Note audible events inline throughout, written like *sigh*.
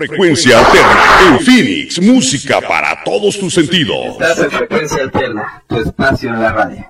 Frecuencia alterna en Phoenix, música para todos tus sentidos. Estás en frecuencia alterna, tu espacio en la radio.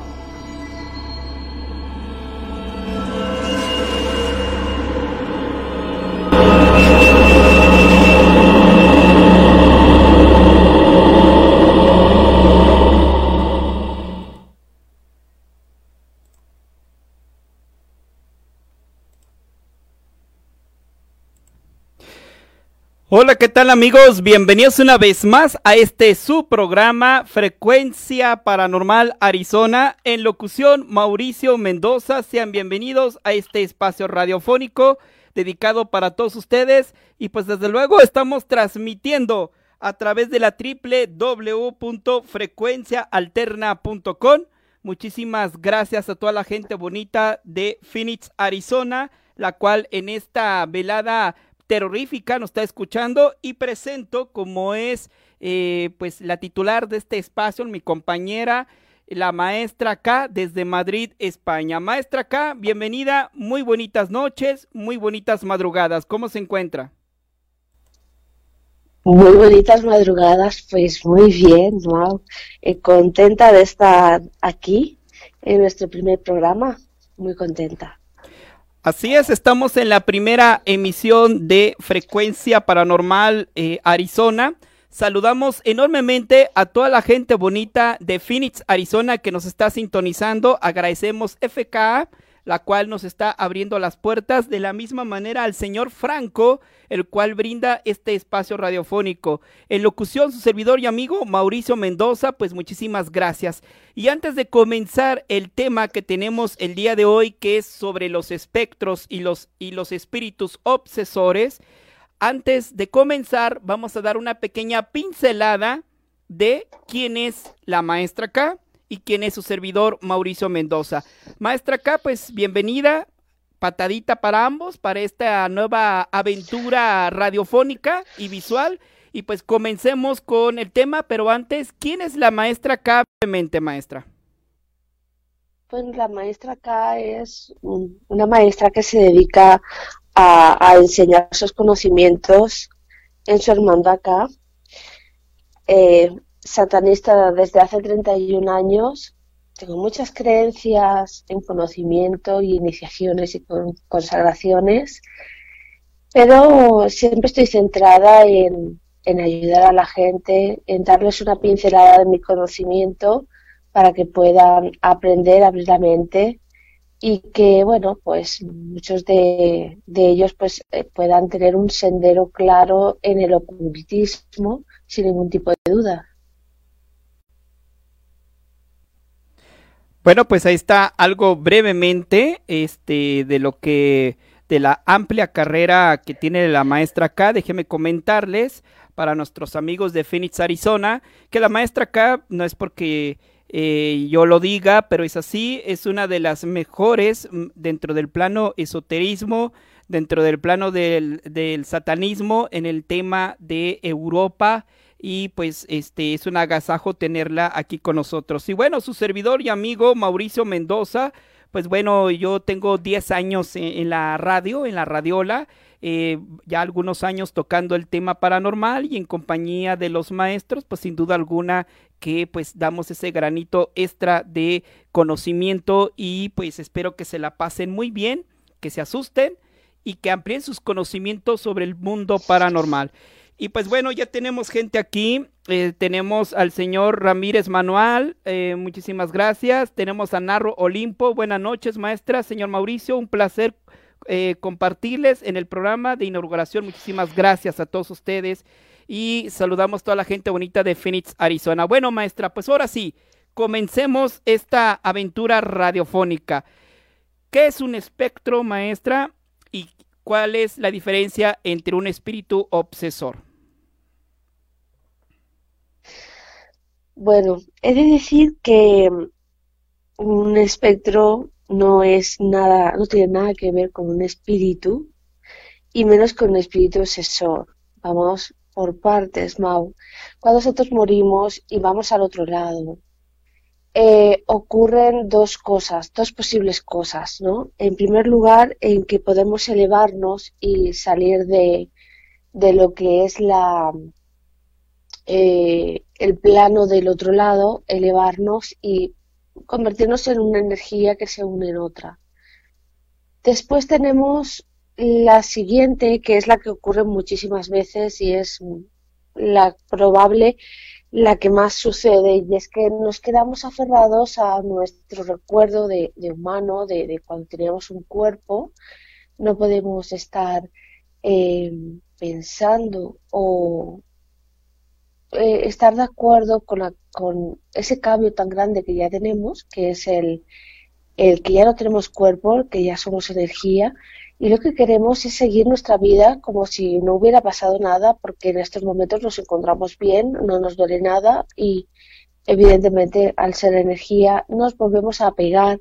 Hola, ¿qué tal amigos? Bienvenidos una vez más a este su programa Frecuencia Paranormal Arizona. En locución Mauricio Mendoza. Sean bienvenidos a este espacio radiofónico dedicado para todos ustedes. Y pues desde luego estamos transmitiendo a través de la www.frecuenciaalterna.com. Muchísimas gracias a toda la gente bonita de Phoenix, Arizona, la cual en esta velada terrorífica nos está escuchando y presento como es eh, pues la titular de este espacio, mi compañera, la maestra K desde Madrid, España. Maestra K, bienvenida, muy bonitas noches, muy bonitas madrugadas. ¿Cómo se encuentra? Muy bonitas madrugadas, pues muy bien, wow. Eh, contenta de estar aquí en nuestro primer programa, muy contenta. Así es, estamos en la primera emisión de Frecuencia Paranormal eh, Arizona. Saludamos enormemente a toda la gente bonita de Phoenix, Arizona, que nos está sintonizando. Agradecemos FKA, la cual nos está abriendo las puertas. De la misma manera al señor Franco, el cual brinda este espacio radiofónico. En locución, su servidor y amigo Mauricio Mendoza, pues muchísimas gracias. Y antes de comenzar el tema que tenemos el día de hoy, que es sobre los espectros y los, y los espíritus obsesores, antes de comenzar vamos a dar una pequeña pincelada de quién es la maestra K y quién es su servidor Mauricio Mendoza. Maestra K, pues bienvenida, patadita para ambos, para esta nueva aventura radiofónica y visual. Y pues comencemos con el tema, pero antes, ¿quién es la maestra K? maestra. Pues la maestra K es una maestra que se dedica a, enseñar sus conocimientos en su hermandad acá. Eh, satanista desde hace 31 años tengo muchas creencias en conocimiento y iniciaciones y consagraciones, pero siempre estoy centrada en, ayudar a la gente, en darles una pincelada de mi conocimiento para que puedan aprender, abrir la mente y que, bueno, pues muchos de, ellos pues eh, puedan tener un sendero claro en el ocultismo sin ningún tipo de duda. Bueno, pues ahí está algo brevemente este de lo que de la amplia carrera que tiene la maestra K. Déjeme comentarles para nuestros amigos de Phoenix, Arizona, que la maestra K no es porque eh, yo lo diga, pero es así, es una de las mejores mm, dentro del plano esoterismo, dentro del plano del, del satanismo, en el tema de Europa y pues este es un agasajo tenerla aquí con nosotros. Y bueno, su servidor y amigo Mauricio Mendoza, pues bueno, yo tengo 10 años en, la radio, en la radiola, eh, ya algunos años tocando el tema paranormal y en compañía de los maestros, pues sin duda alguna que pues damos ese granito extra de conocimiento y pues espero que se la pasen muy bien, que se asusten y que amplíen sus conocimientos sobre el mundo paranormal. Y pues bueno, ya tenemos gente aquí. Eh, tenemos al señor Ramírez Manuel, eh, muchísimas gracias. Tenemos a Narro Olimpo, buenas noches, maestra. Señor Mauricio, un placer eh, compartirles en el programa de inauguración. Muchísimas gracias a todos ustedes. Y saludamos a toda la gente bonita de Phoenix, Arizona. Bueno, maestra, pues ahora sí, comencemos esta aventura radiofónica. ¿Qué es un espectro, maestra? ¿Y cuál es la diferencia entre un espíritu obsesor? Bueno, he de decir que un espectro no es nada, no tiene nada que ver con un espíritu y menos con un espíritu obsesor. Vamos por partes, Mau. Cuando nosotros morimos y vamos al otro lado, eh, ocurren dos cosas, dos posibles cosas, ¿no? En primer lugar, en que podemos elevarnos y salir de, de lo que es la, eh, el plano del otro lado, elevarnos y convertirnos en una energía que se une en otra. Después tenemos la siguiente, que es la que ocurre muchísimas veces y es la probable, la que más sucede, y es que nos quedamos aferrados a nuestro recuerdo de, humano, de, cuando teníamos un cuerpo, no podemos estar eh, pensando o eh, estar de acuerdo con, con, ese cambio tan grande que ya tenemos, que es el, el que ya no tenemos cuerpo, que ya somos energía, y lo que queremos es seguir nuestra vida como si no hubiera pasado nada, porque en estos momentos nos encontramos bien, no nos duele nada y evidentemente al ser energía nos volvemos a apegar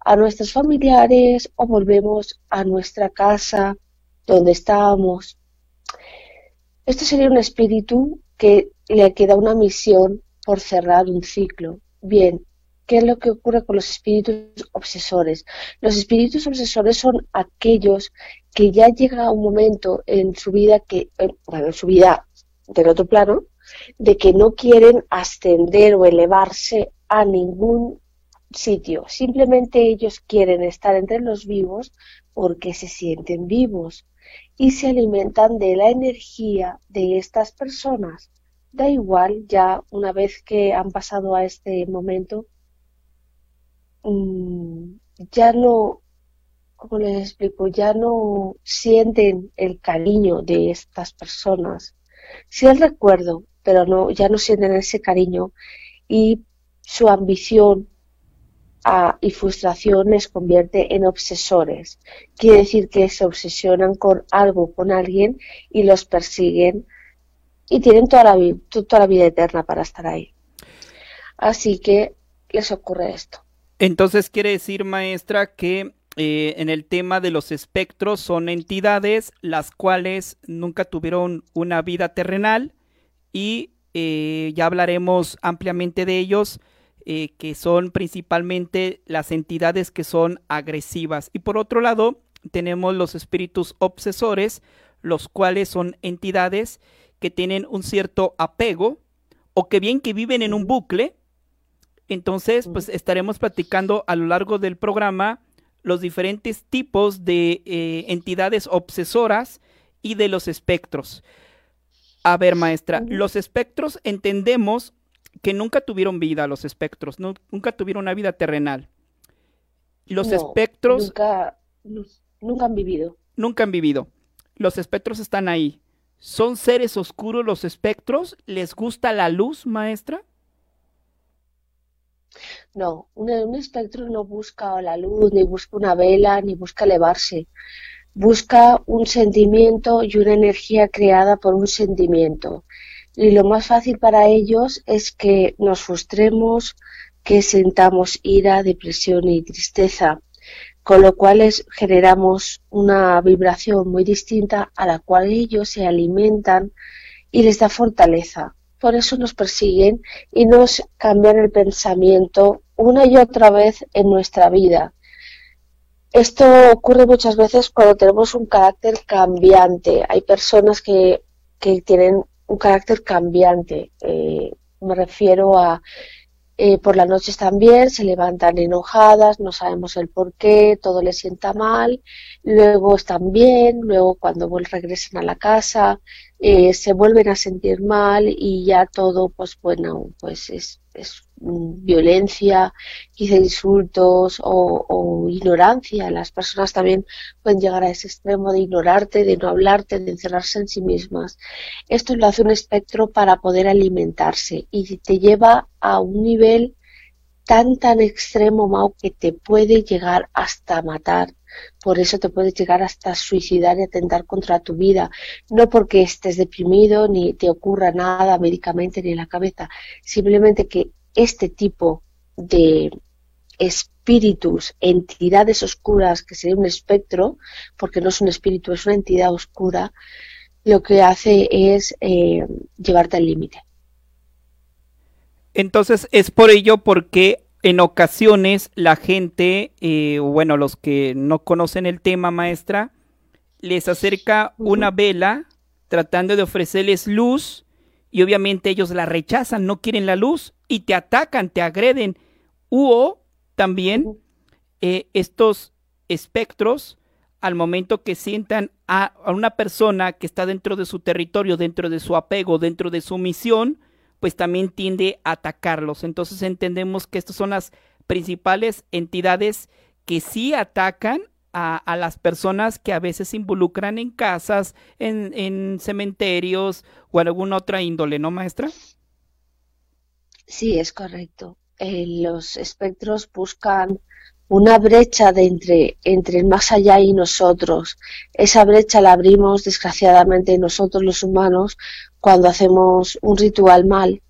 a nuestros familiares o volvemos a nuestra casa donde estábamos. Esto sería un espíritu que le queda una misión por cerrar un ciclo. Bien, ¿qué es lo que ocurre con los espíritus obsesores? Los espíritus obsesores son aquellos que ya llega un momento en su vida que, bueno, en su vida del otro plano, de que no quieren ascender o elevarse a ningún sitio. Simplemente ellos quieren estar entre los vivos porque se sienten vivos y se alimentan de la energía de estas personas da igual ya una vez que han pasado a este momento, mm, ya no, como les explico, ya no sienten el cariño de estas personas. Sí el recuerdo, pero no, ya no sienten ese cariño y su ambición ah, y frustración les convierte en obsesores. Quiere decir que se obsesionan con algo, con alguien y los persiguen y tienen toda la, toda la vida eterna para estar ahí. Así que les ocurre esto. Entonces quiere decir, maestra, que eh, en el tema de los espectros son entidades las cuales nunca tuvieron una vida terrenal y eh, ya hablaremos ampliamente de ellos, eh, que son principalmente las entidades que son agresivas. Y por otro lado, tenemos los espíritus obsesores, los cuales son entidades que tienen un cierto apego o que bien que viven en un bucle. Entonces, pues estaremos platicando a lo largo del programa los diferentes tipos de eh, entidades obsesoras y de los espectros. A ver, maestra, los espectros entendemos que nunca tuvieron vida, los espectros, nunca tuvieron una vida terrenal. Los espectros... Nunca, nunca han vivido. Nunca han vivido. Los espectros están ahí. ¿Son seres oscuros los espectros? ¿Les gusta la luz, maestra? No, un, espectro no busca la luz, ni busca una vela, ni busca elevarse. Busca un sentimiento y una energía creada por un sentimiento. Y lo más fácil para ellos es que nos frustremos, que sentamos ira, depresión y tristeza, con lo cual generamos una vibración muy distinta a la cual ellos se alimentan y les da fortaleza. Por eso nos persiguen y nos cambian el pensamiento una y otra vez en nuestra vida. Esto ocurre muchas veces cuando tenemos un carácter cambiante. Hay personas que, que tienen un carácter cambiante. Eh, me refiero a eh, por las noches también se levantan enojadas, no sabemos el por qué, todo les sienta mal, luego están bien, luego cuando regresan a la casa eh, se vuelven a sentir mal y ya todo, pues bueno, pues es, es violencia, quizá insultos o, ignorancia. Las personas también pueden llegar a ese extremo de ignorarte, de no hablarte, de encerrarse en sí mismas. Esto lo hace un espectro para poder alimentarse y te lleva a un nivel tan tan extremo, Mau, que te puede llegar hasta matar. Por eso te puede llegar hasta suicidar y atentar contra tu vida. No porque estés deprimido ni te ocurra nada médicamente ni en la cabeza. Simplemente que este tipo de espíritus, entidades oscuras, que sería un espectro, porque no es un espíritu, es una entidad oscura, lo que hace es eh, llevarte al límite. Entonces es por ello porque en ocasiones la gente, eh, bueno, los que no conocen el tema, maestra, les acerca una vela tratando de ofrecerles luz y obviamente ellos la rechazan, no quieren la luz y te atacan, te agreden. O también eh, estos espectros, al momento que sientan a, una persona que está dentro de su territorio, dentro de su apego, dentro de su misión, pues también tiende a atacarlos. Entonces entendemos que estas son las principales entidades que sí atacan a, las personas que a veces se involucran en casas, en, en cementerios o alguna otra índole, ¿no, maestra? Sí, es correcto. Eh, los espectros buscan una brecha de entre, entre el más allá y nosotros. Esa brecha la abrimos, desgraciadamente, nosotros los humanos cuando hacemos un ritual mal.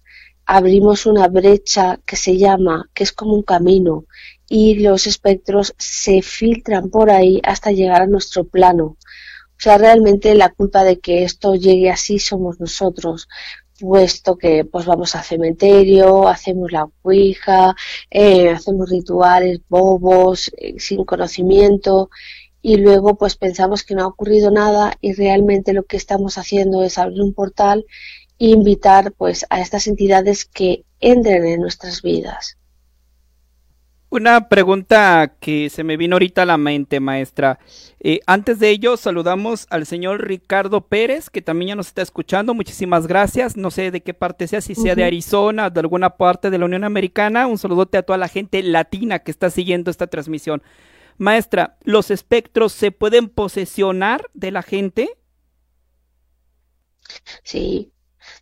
Abrimos una brecha que se llama, que es como un camino, y los espectros se filtran por ahí hasta llegar a nuestro plano. O sea, realmente la culpa de que esto llegue así somos nosotros puesto que pues vamos al cementerio, hacemos la ouija, eh, hacemos rituales bobos, eh, sin conocimiento y luego pues pensamos que no ha ocurrido nada y realmente lo que estamos haciendo es abrir un portal e invitar pues a estas entidades que entren en nuestras vidas. Una pregunta que se me vino ahorita a la mente, maestra. Eh, antes de ello, saludamos al señor Ricardo Pérez, que también ya nos está escuchando. Muchísimas gracias. No sé de qué parte sea, si sea de Arizona, de alguna parte de la Unión Americana. Un saludote a toda la gente latina que está siguiendo esta transmisión. Maestra, ¿los espectros se pueden posesionar de la gente? Sí,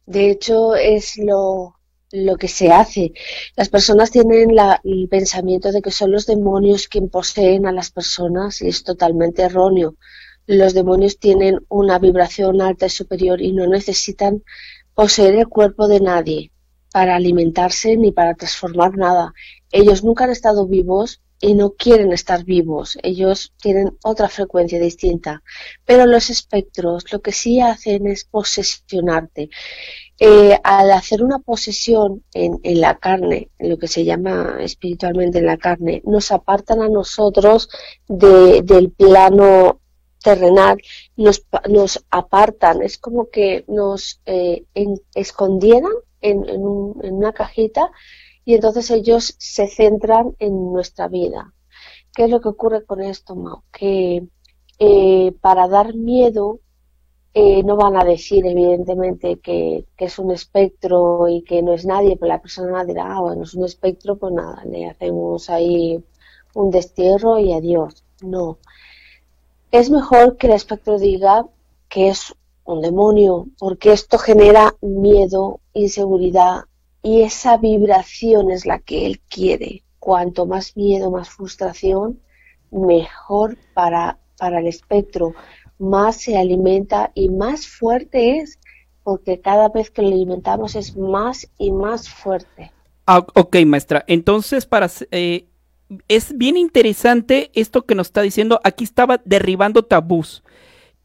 de hecho es lo, lo que se hace. Las personas tienen el pensamiento de que son los demonios quien poseen a las personas y es totalmente erróneo. Los demonios tienen una vibración alta y superior y no necesitan poseer el cuerpo de nadie para alimentarse ni para transformar nada. Ellos nunca han estado vivos y no quieren estar vivos. Ellos tienen otra frecuencia distinta. Pero los espectros lo que sí hacen es posesionarte. Eh, al hacer una posesión en, la carne, en lo que se llama espiritualmente en la carne, nos apartan a nosotros del plano terrenal, nos, nos, apartan, es como que nos eh, escondieran en, en, una cajita y entonces ellos se centran en nuestra vida. ¿Qué es lo que ocurre con esto, Mau? Que eh, para dar miedo eh, no van a decir, evidentemente, que, es un espectro y que no es nadie, pero la persona dirá, ah, bueno, es un espectro, pues nada, le hacemos ahí un destierro y adiós. No. Es mejor que el espectro diga que es un demonio, porque esto genera miedo, inseguridad y esa vibración es la que él quiere. Cuanto más miedo, más frustración, mejor para, para el espectro más se alimenta y más fuerte es, porque cada vez que lo alimentamos es más y más fuerte. Ah, ok, maestra. Entonces, para eh, es bien interesante esto que nos está diciendo. Aquí estaba derribando tabús.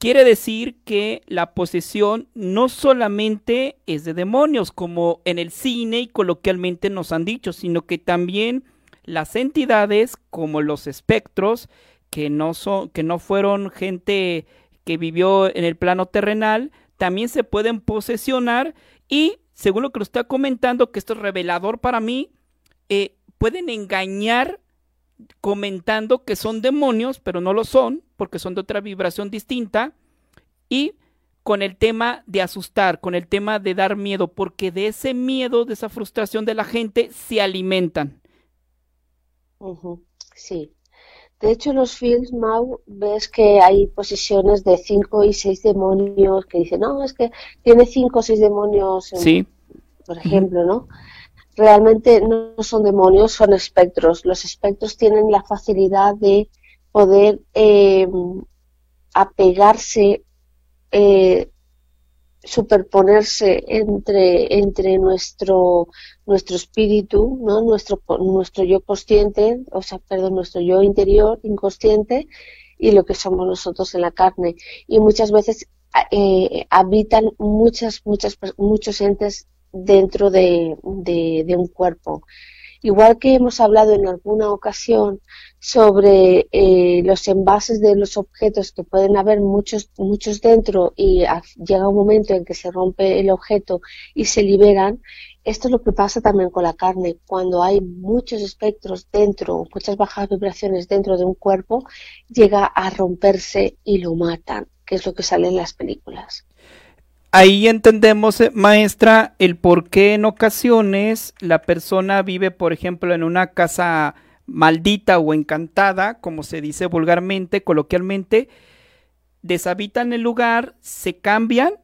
Quiere decir que la posesión no solamente es de demonios, como en el cine y coloquialmente nos han dicho, sino que también las entidades como los espectros, que no son, que no fueron gente que vivió en el plano terrenal, también se pueden posesionar y, según lo que lo está comentando, que esto es revelador para mí, eh, pueden engañar comentando que son demonios, pero no lo son, porque son de otra vibración distinta, y con el tema de asustar, con el tema de dar miedo, porque de ese miedo, de esa frustración de la gente, se alimentan. Sí. De hecho, en los films, Mau, ves que hay posiciones de cinco y seis demonios que dicen, no, es que tiene cinco o seis demonios, sí. por ejemplo, ¿no? realmente no son demonios, son espectros. Los espectros tienen la facilidad de poder eh, apegarse, eh, superponerse entre, entre nuestro, nuestro espíritu, ¿no? nuestro, nuestro yo consciente, o sea, perdón, nuestro yo interior, inconsciente, y lo que somos nosotros en la carne. Y muchas veces eh, habitan muchas, muchas, muchos entes dentro de, un cuerpo. Igual que hemos hablado en alguna ocasión sobre eh, los envases de los objetos que pueden haber muchos, muchos dentro y llega un momento en que se rompe el objeto y se liberan, esto es lo que pasa también con la carne. Cuando hay muchos espectros dentro, muchas bajas vibraciones dentro de un cuerpo, llega a romperse y lo matan, que es lo que sale en las películas. Ahí entendemos, eh, maestra, el por qué en ocasiones la persona vive, por ejemplo, en una casa maldita o encantada, como se dice vulgarmente, coloquialmente, deshabitan el lugar, se cambian,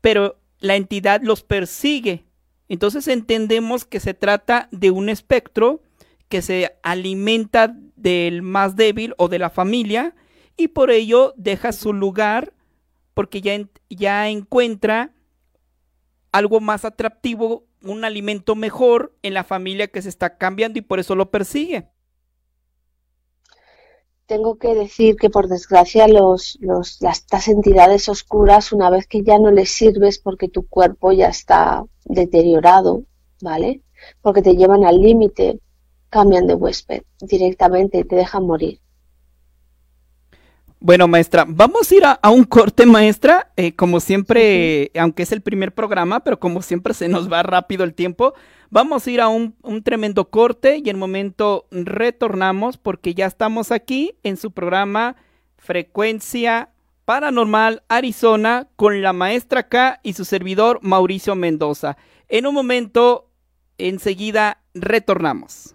pero la entidad los persigue. Entonces entendemos que se trata de un espectro que se alimenta del más débil o de la familia y por ello deja su lugar porque ya, ya encuentra algo más atractivo, un alimento mejor en la familia que se está cambiando y por eso lo persigue. Tengo que decir que por desgracia los, los, las, estas entidades oscuras, una vez que ya no les sirves porque tu cuerpo ya está deteriorado, ¿vale? Porque te llevan al límite, cambian de huésped directamente te dejan morir. Bueno, maestra, vamos a ir a, un corte, maestra. Eh, como siempre, aunque es el primer programa, pero como siempre se nos va rápido el tiempo, vamos a ir a un, un tremendo corte y en momento retornamos porque ya estamos aquí en su programa Frecuencia Paranormal Arizona con la maestra K y su servidor Mauricio Mendoza. En un momento, enseguida retornamos.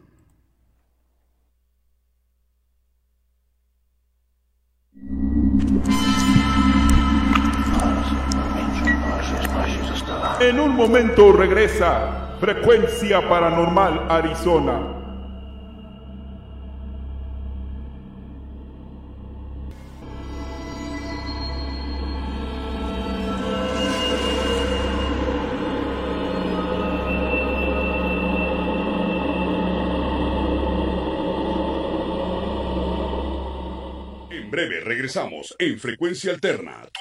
En un momento regresa Frecuencia Paranormal Arizona. Breve regresamos en Frecuencia Alterna, en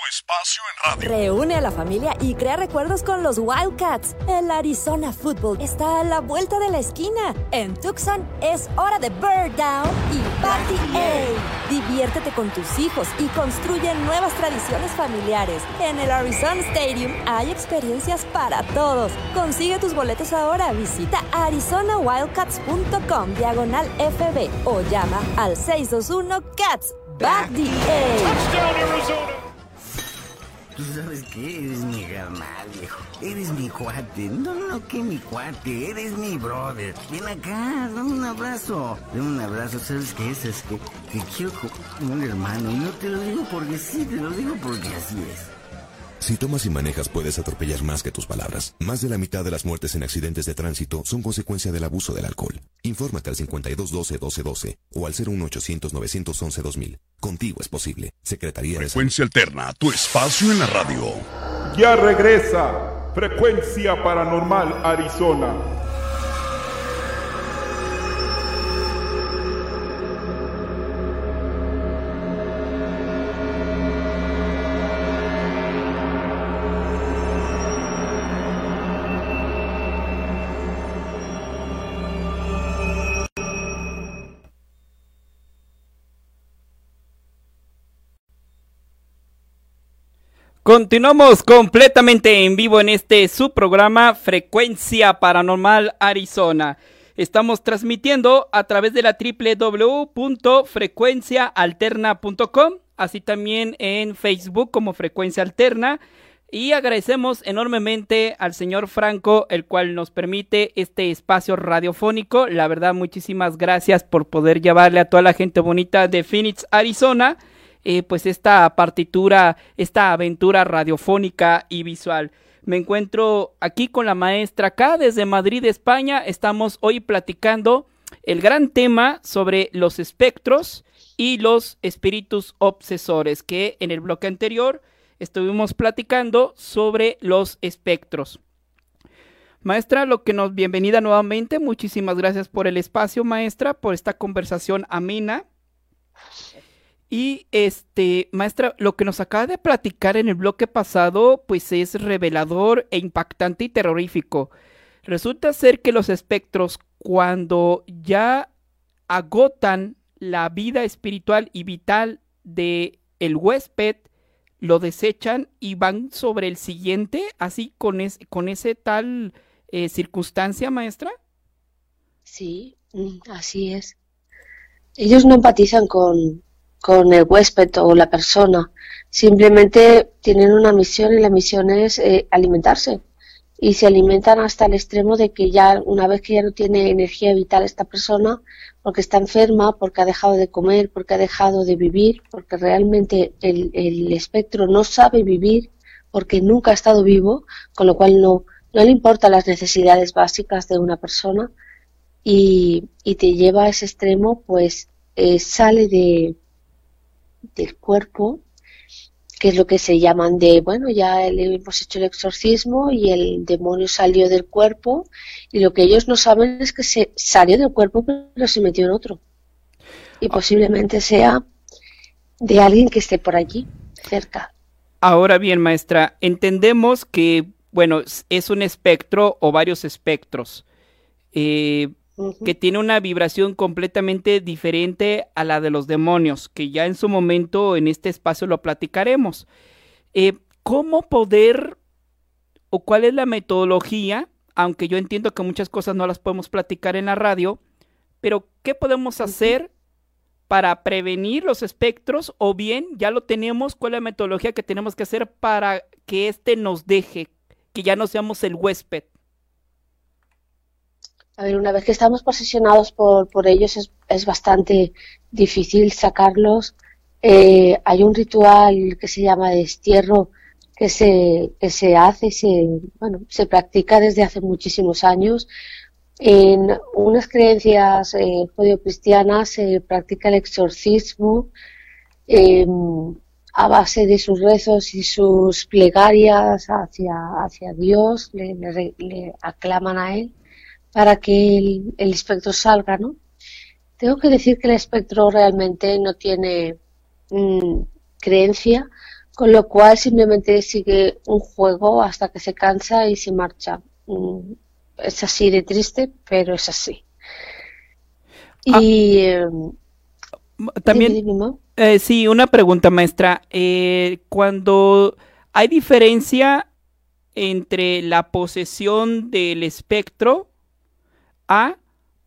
radio. Reúne a la familia y crea recuerdos con los Wildcats. El Arizona Football está a la vuelta de la esquina. En Tucson es hora de Bird Down y Party A. Diviértete con tus hijos y construye nuevas tradiciones familiares. En el Arizona Stadium hay experiencias para todos. Consigue tus boletos ahora. Visita arizonawildcats.com diagonal FB o llama al 621 CATS. Back the ¿Tú sabes qué? Eres mi carnal, viejo. Eres mi cuate. No, no, que mi cuate. Eres mi brother. Ven acá, dame un abrazo. Dame un abrazo. ¿Sabes qué es? Es que, que quiero como un hermano. Y no te lo digo porque sí, te lo digo porque así es. Si tomas y manejas puedes atropellar más que tus palabras. Más de la mitad de las muertes en accidentes de tránsito son consecuencia del abuso del alcohol. Infórmate al 5212-1212 o al 01800-911-2000. Contigo es posible. Secretaría de Frecuencia Alterna, tu espacio en la radio. Ya regresa Frecuencia Paranormal Arizona. Continuamos completamente en vivo en este su programa Frecuencia Paranormal Arizona. Estamos transmitiendo a través de la www.frecuenciaalterna.com, así también en Facebook como Frecuencia Alterna. Y agradecemos enormemente al señor Franco, el cual nos permite este espacio radiofónico. La verdad, muchísimas gracias por poder llevarle a toda la gente bonita de Phoenix, Arizona eh, pues esta partitura, esta aventura radiofónica y visual. Me encuentro aquí con la maestra acá desde Madrid, España. Estamos hoy platicando el gran tema sobre los espectros y los espíritus obsesores, que en el bloque anterior estuvimos platicando sobre los espectros. Maestra, lo que nos bienvenida nuevamente. Muchísimas gracias por el espacio, maestra, por esta conversación amena. Y este, maestra, lo que nos acaba de platicar en el bloque pasado, pues es revelador e impactante y terrorífico. Resulta ser que los espectros, cuando ya agotan la vida espiritual y vital de el huésped, lo desechan y van sobre el siguiente, así con, con ese tal eh, circunstancia, maestra. Sí, mm, así es. Ellos no empatizan con, con el huésped o la persona. Simplemente tienen una misión y la misión es eh, alimentarse. Y se alimentan hasta el extremo de que ya, una vez que ya no tiene energía vital esta persona, porque está enferma, porque ha dejado de comer, porque ha dejado de vivir, porque realmente el, el espectro no sabe vivir, porque nunca ha estado vivo, con lo cual no, no le importan las necesidades básicas de una persona y, y te lleva a ese extremo, pues eh, sale de, del cuerpo, que es lo que se llaman de, bueno, ya hemos hecho el exorcismo y el demonio salió del cuerpo y lo que ellos no saben es que se salió del cuerpo pero se metió en otro. Y ah. posiblemente sea de alguien que esté por allí, cerca. Ahora bien, maestra, entendemos que, bueno, es un espectro o varios espectros. Eh, que tiene una vibración completamente diferente a la de los demonios, que ya en su momento en este espacio lo platicaremos. Eh, ¿Cómo poder o cuál es la metodología? Aunque yo entiendo que muchas cosas no las podemos platicar en la radio, pero ¿qué podemos hacer para prevenir los espectros? O bien, ya lo tenemos, ¿cuál es la metodología que tenemos que hacer para que éste nos deje, que ya no seamos el huésped? A ver, una vez que estamos posesionados por, por ellos es, es bastante difícil sacarlos. Eh, hay un ritual que se llama destierro que se, que se hace se, bueno, se practica desde hace muchísimos años. En unas creencias eh, cristianas se practica el exorcismo em, a base de sus rezos y sus plegarias hacia, hacia Dios, le, le aclaman a Él para que el, espectro salga, ¿no? Tengo que decir que el espectro realmente no tiene mm, creencia, con lo cual simplemente sigue un juego hasta que se cansa y se marcha. Mm, es así de triste, pero es así. Y ah, em, también, eh, sí, una pregunta, maestra. Eh, cuando hay diferencia entre la posesión del espectro a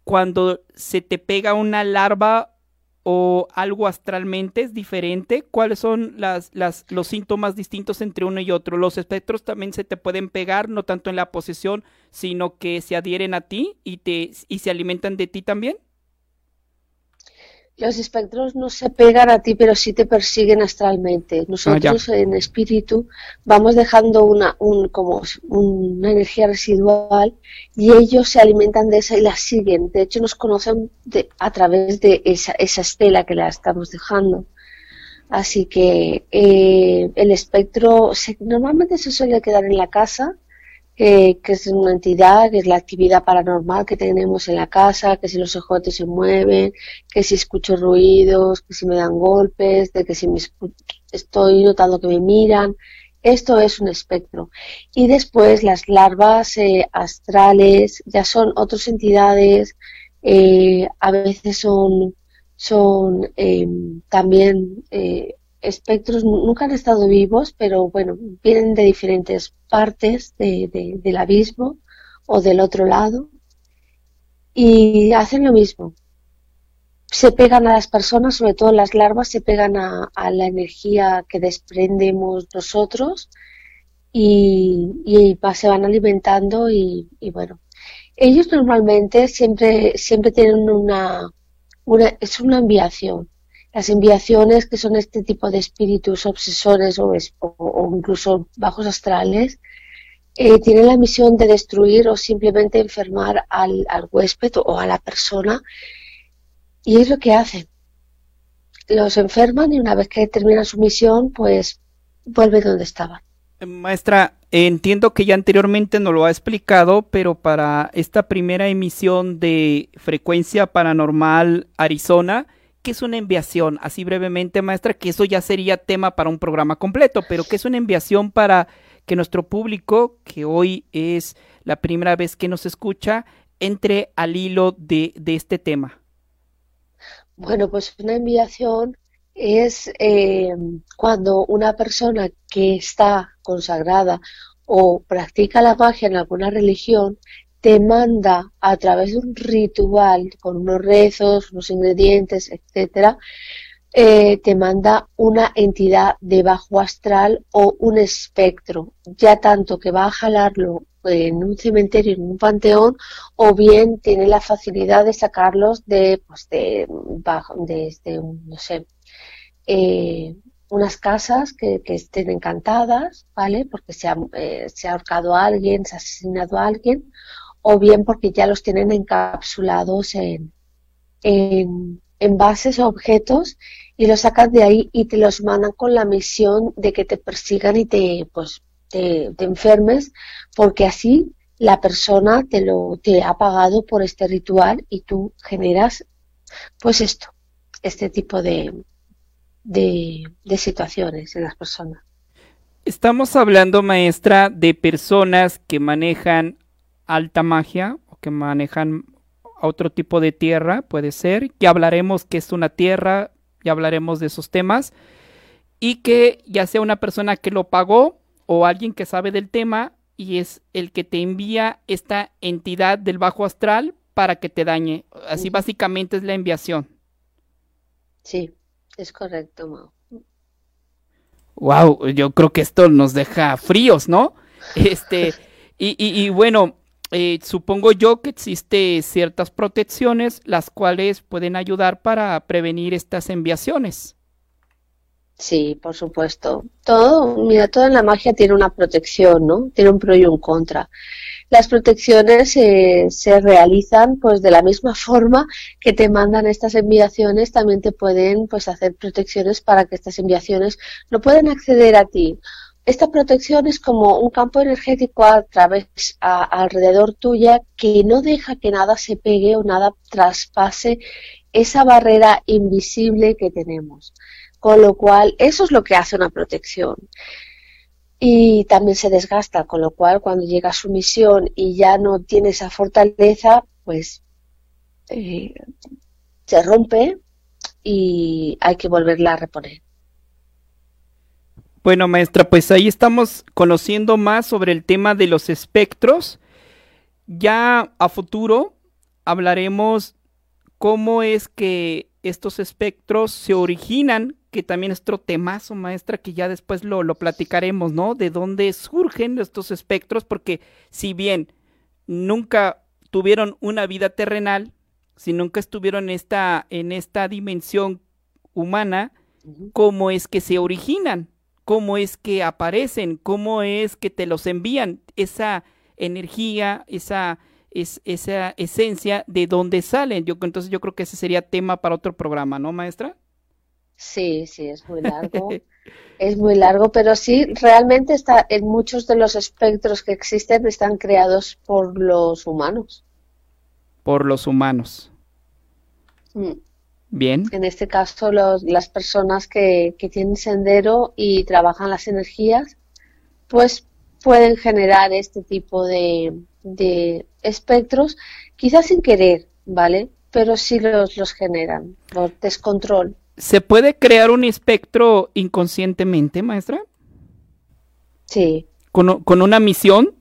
cuando se te pega una larva o algo astralmente es diferente? ¿Cuáles son las, los síntomas distintos entre uno y otro? Los espectros también se te pueden pegar, no tanto en la posesión, sino que se adhieren a ti y, te, y se alimentan de ti también. Los espectros no se pegan a ti, pero sí te persiguen astralmente. Nosotros ah, en espíritu vamos dejando una, un, como una energía residual y ellos se alimentan de esa y la siguen. De hecho, nos conocen a través de esa, esa estela que la estamos dejando. Así que eh, el espectro normalmente se suele quedar en la casa que es una entidad, que es la actividad paranormal que tenemos en la casa, que si los ojotes se mueven, que si escucho ruidos, que si me dan golpes, de que si me estoy notando que me miran. Esto es un espectro. Y después las larvas eh, astrales ya son otras entidades, eh, a veces son, son em, también eh, espectros nunca han estado vivos, pero bueno, vienen de diferentes partes del abismo o del otro lado y hacen lo mismo. Se pegan a las personas, sobre todo las larvas, se pegan a, la energía que desprendemos nosotros y, se van alimentando y, bueno, ellos normalmente siempre, siempre tienen una, una, es una enviación. Las enviaciones, que son este tipo de espíritus obsesores o, o incluso bajos astrales, eh, tienen la misión de destruir o simplemente enfermar al, huésped o a la persona y es lo que hacen. Los enferman y una vez que terminan su misión, pues vuelve donde estaban. Maestra, entiendo que ya anteriormente nos lo ha explicado, pero para esta primera emisión de Frecuencia Paranormal Arizona, ¿qué es una enviación? Así brevemente, maestra, que eso ya sería tema para un programa completo, pero ¿qué es una enviación para que nuestro público, que hoy es la primera vez que nos escucha, entre al hilo de, este tema? Bueno, pues una enviación es eh, cuando una persona que está consagrada o practica la magia en alguna religión te manda a través de un ritual con unos rezos, unos ingredientes, etcétera, eh, te manda una entidad de bajo astral o un espectro, ya tanto que va a jalarlo en un cementerio, en un panteón, o bien tiene la facilidad de sacarlos de, pues de, de, este, no sé, eh, unas casas que, estén encantadas, ¿vale? Porque se ha, eh, se ha ahorcado a alguien, se ha asesinado a alguien, o bien porque ya los tienen encapsulados en, en envases o objetos y los sacas de ahí y te los mandan con la misión de que te persigan y te pues te, enfermes porque así la persona te lo te ha pagado por este ritual y tú generas pues esto este tipo de, de, de situaciones en las personas. Estamos hablando maestra de personas que manejan alta magia o que manejan otro tipo de tierra, puede ser, que hablaremos que es una tierra, ya hablaremos de esos temas, y que ya sea una persona que lo pagó o alguien que sabe del tema y es el que te envía esta entidad del bajo astral para que te dañe. Así básicamente es la enviación. Sí, es correcto, Mau. Wow, yo creo que esto nos deja fríos, ¿no? *laughs* Este, y, y bueno, eh, supongo yo que existe ciertas protecciones las cuales pueden ayudar para prevenir estas enviaciones. Sí, por supuesto. Todo, mira, toda la magia tiene una protección, ¿no? Tiene un pro y un contra. Las protecciones eh, se realizan pues de la misma forma que te mandan estas enviaciones, también te pueden pues hacer protecciones para que estas enviaciones no puedan acceder a ti esta protección es como un campo energético a través, alrededor tuya que no deja que nada se pegue o nada traspase esa barrera invisible que tenemos. Con lo cual, eso es lo que hace una protección. Y también se desgasta, con lo cual cuando llega a su misión y ya no tiene esa fortaleza, pues eh, se rompe y hay que volverla a reponer. Bueno, maestra, pues ahí estamos conociendo más sobre el tema de los espectros. Ya a futuro hablaremos cómo es que estos espectros se originan, que también es otro temazo, maestra, que ya después lo, lo platicaremos, ¿no? De dónde surgen estos espectros, porque si bien nunca tuvieron una vida terrenal, si nunca estuvieron en esta, en esta dimensión humana, ¿cómo es que se originan? Cómo es que aparecen, cómo es que te los envían, esa energía, esa, es, esa esencia de dónde salen. Yo, entonces yo creo que ese sería tema para otro programa, ¿no, maestra? Sí, sí, es muy largo. *laughs* es muy largo, pero sí, realmente está en muchos de los espectros que existen están creados por los humanos. Por los humanos. Mm. Bien. En este caso, las personas que, tienen sendero y trabajan las energías, pues pueden generar este tipo de, espectros, quizás sin querer, ¿vale? Pero sí los, los generan por descontrol. ¿Se puede crear un espectro inconscientemente, maestra? Sí. ¿Con, con una misión?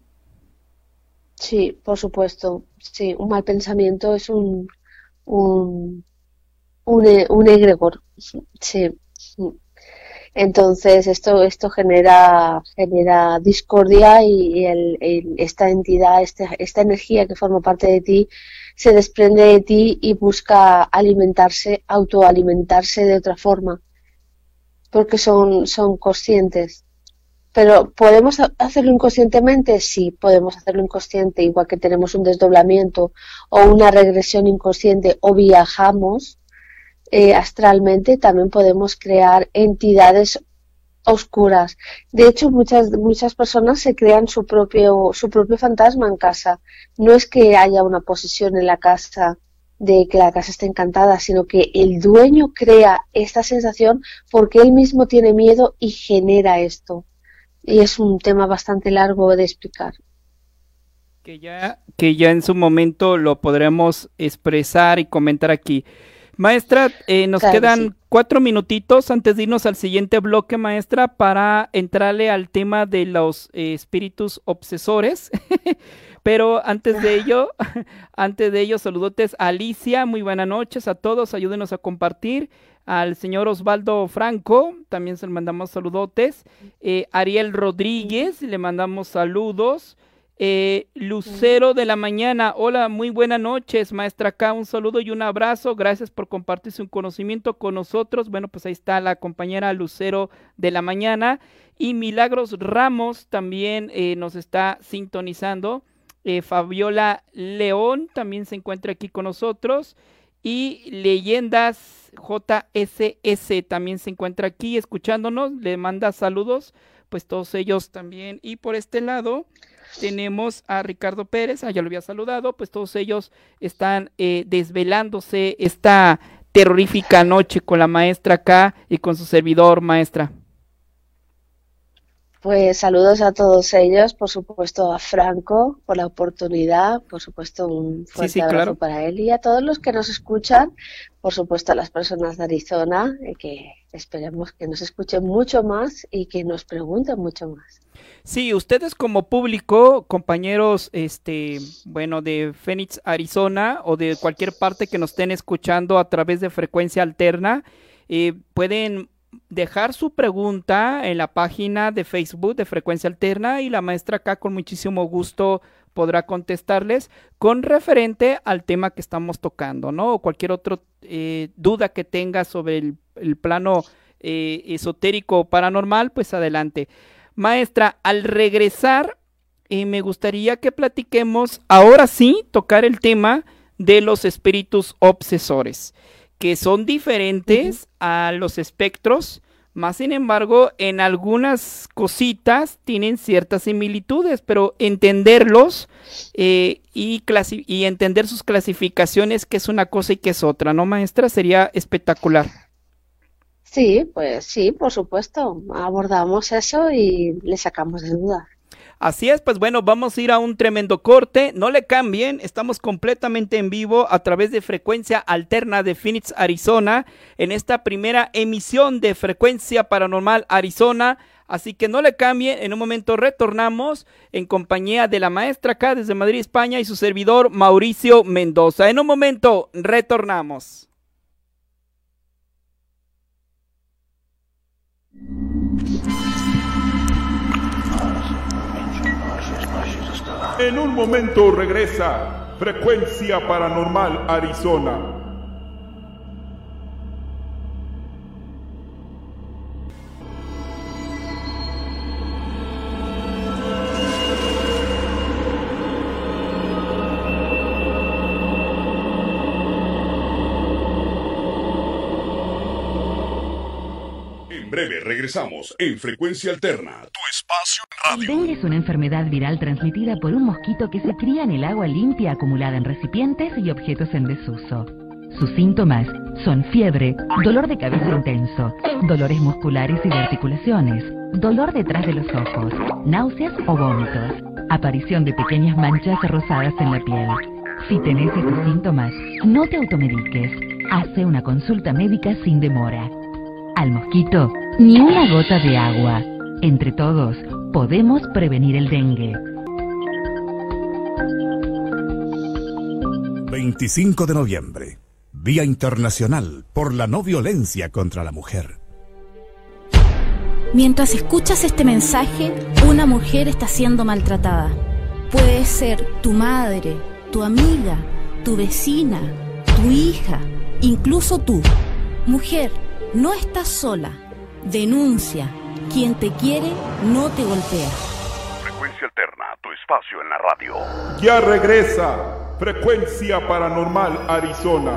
Sí, por supuesto. Sí, un mal pensamiento es un, un, un, e, un egregor. Sí. Entonces esto esto genera genera discordia y, el, esta entidad, este, esta energía que forma parte de ti se desprende de ti y busca alimentarse, autoalimentarse de otra forma, porque son son conscientes. Pero ¿podemos hacerlo inconscientemente? Sí, podemos hacerlo inconsciente, igual que tenemos un desdoblamiento o una regresión inconsciente o viajamos eh, astralmente, también podemos crear entidades oscuras. De hecho, muchas, muchas personas se crean su propio, su propio fantasma en casa. No es que haya una posesión en la casa de que la casa esté encantada, sino que el dueño crea esta sensación porque él mismo tiene miedo y genera esto. Y es un tema bastante largo de explicar. Que ya, que ya en su momento lo podremos expresar y comentar aquí. Maestra, eh, nos quedan cuatro minutitos antes de irnos al siguiente bloque, maestra, para entrarle al tema de los eh, espíritus obsesores. *laughs* Pero antes de ello, *laughs* antes de ello, saludotes a Alicia, muy buenas noches a todos, ayúdenos a compartir. Al señor Osvaldo Franco, también se le mandamos saludotes. Eh, Ariel Rodríguez, le mandamos saludos. Eh, Lucero de la mañana, hola, muy buenas noches, maestra acá, un saludo y un abrazo, gracias por compartir su conocimiento con nosotros. Bueno, pues ahí está la compañera Lucero de la mañana y Milagros Ramos también eh, nos está sintonizando. Eh, Fabiola León también se encuentra aquí con nosotros y Leyendas JSS también se encuentra aquí escuchándonos, le manda saludos, pues todos ellos también. Y por este lado, tenemos a Ricardo Pérez, ah, ya lo había saludado, pues todos ellos están eh, desvelándose esta terrorífica noche con la maestra acá y con su servidor, maestra. Pues saludos a todos ellos, por supuesto a Franco por la oportunidad, por supuesto un fuerte abrazo para él y a todos los que nos escuchan, por supuesto a las personas de Arizona, eh, que esperemos que nos escuchen mucho más y que nos pregunten mucho más. Sí, ustedes como público, compañeros, este, bueno, de Phoenix, Arizona, o de cualquier parte que nos estén escuchando a través de frecuencia alterna, eh, pueden dejar su pregunta en la página de Facebook de Frecuencia Alterna y la maestra acá con muchísimo gusto podrá contestarles con referente al tema que estamos tocando, ¿no? O cualquier otra eh, duda que tenga sobre el, plano eh, esotérico o paranormal, pues adelante. Maestra, al regresar, eh, me gustaría que platiquemos, ahora sí, tocar el tema de los espíritus obsesores, que son diferentes a los espectros, más sin embargo, en algunas cositas tienen ciertas similitudes, pero entenderlos eh, y, y entender sus clasificaciones, que es una cosa y que es otra, ¿no, maestra? Sería espectacular. Sí, pues sí, por supuesto. Abordamos eso y le sacamos de duda. Así es, pues bueno, vamos a ir a un tremendo corte. No le cambien, estamos completamente en vivo a través de frecuencia alterna de Phoenix, Arizona, en esta primera emisión de Frecuencia Paranormal Arizona. Así que no le cambien, en un momento retornamos en compañía de la maestra acá desde Madrid, España y su servidor Mauricio Mendoza. En un momento retornamos. En un momento regresa Frecuencia Paranormal Arizona. breve regresamos en Frecuencia Alterna, en radio. Dengue es una enfermedad viral transmitida por un mosquito que se cría en el agua limpia acumulada en recipientes y objetos en desuso. Sus síntomas son fiebre, dolor de cabeza intenso, dolores musculares y de articulaciones, dolor detrás de los ojos, náuseas o vómitos, aparición de pequeñas manchas rosadas en la piel. Si tenés estos síntomas, no te automediques Hace una consulta médica sin demora. Al mosquito, ni una gota de agua. Entre todos, podemos prevenir el dengue. 25 de noviembre, Día Internacional por la No Violencia contra la Mujer. Mientras escuchas este mensaje, una mujer está siendo maltratada. Puede ser tu madre, tu amiga, tu vecina, tu hija, incluso tú. Mujer, no estás sola. Denuncia. Quien te quiere no te golpea. Frecuencia Alterna, tu espacio en la radio. Ya regresa Frecuencia Paranormal Arizona.